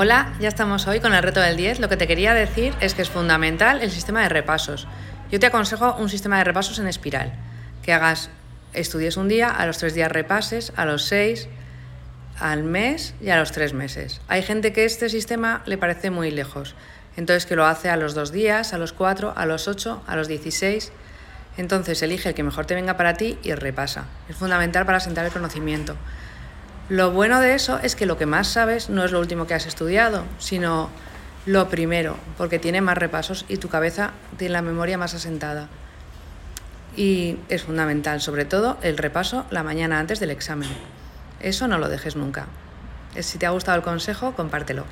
Hola, ya estamos hoy con el reto del 10. Lo que te quería decir es que es fundamental el sistema de repasos. Yo te aconsejo un sistema de repasos en espiral, que hagas, estudies un día, a los tres días repases, a los seis, al mes y a los tres meses. Hay gente que este sistema le parece muy lejos, entonces que lo hace a los dos días, a los cuatro, a los ocho, a los dieciséis. Entonces elige el que mejor te venga para ti y repasa. Es fundamental para asentar el conocimiento. Lo bueno de eso es que lo que más sabes no es lo último que has estudiado, sino lo primero, porque tiene más repasos y tu cabeza tiene la memoria más asentada. Y es fundamental, sobre todo, el repaso la mañana antes del examen. Eso no lo dejes nunca. Si te ha gustado el consejo, compártelo.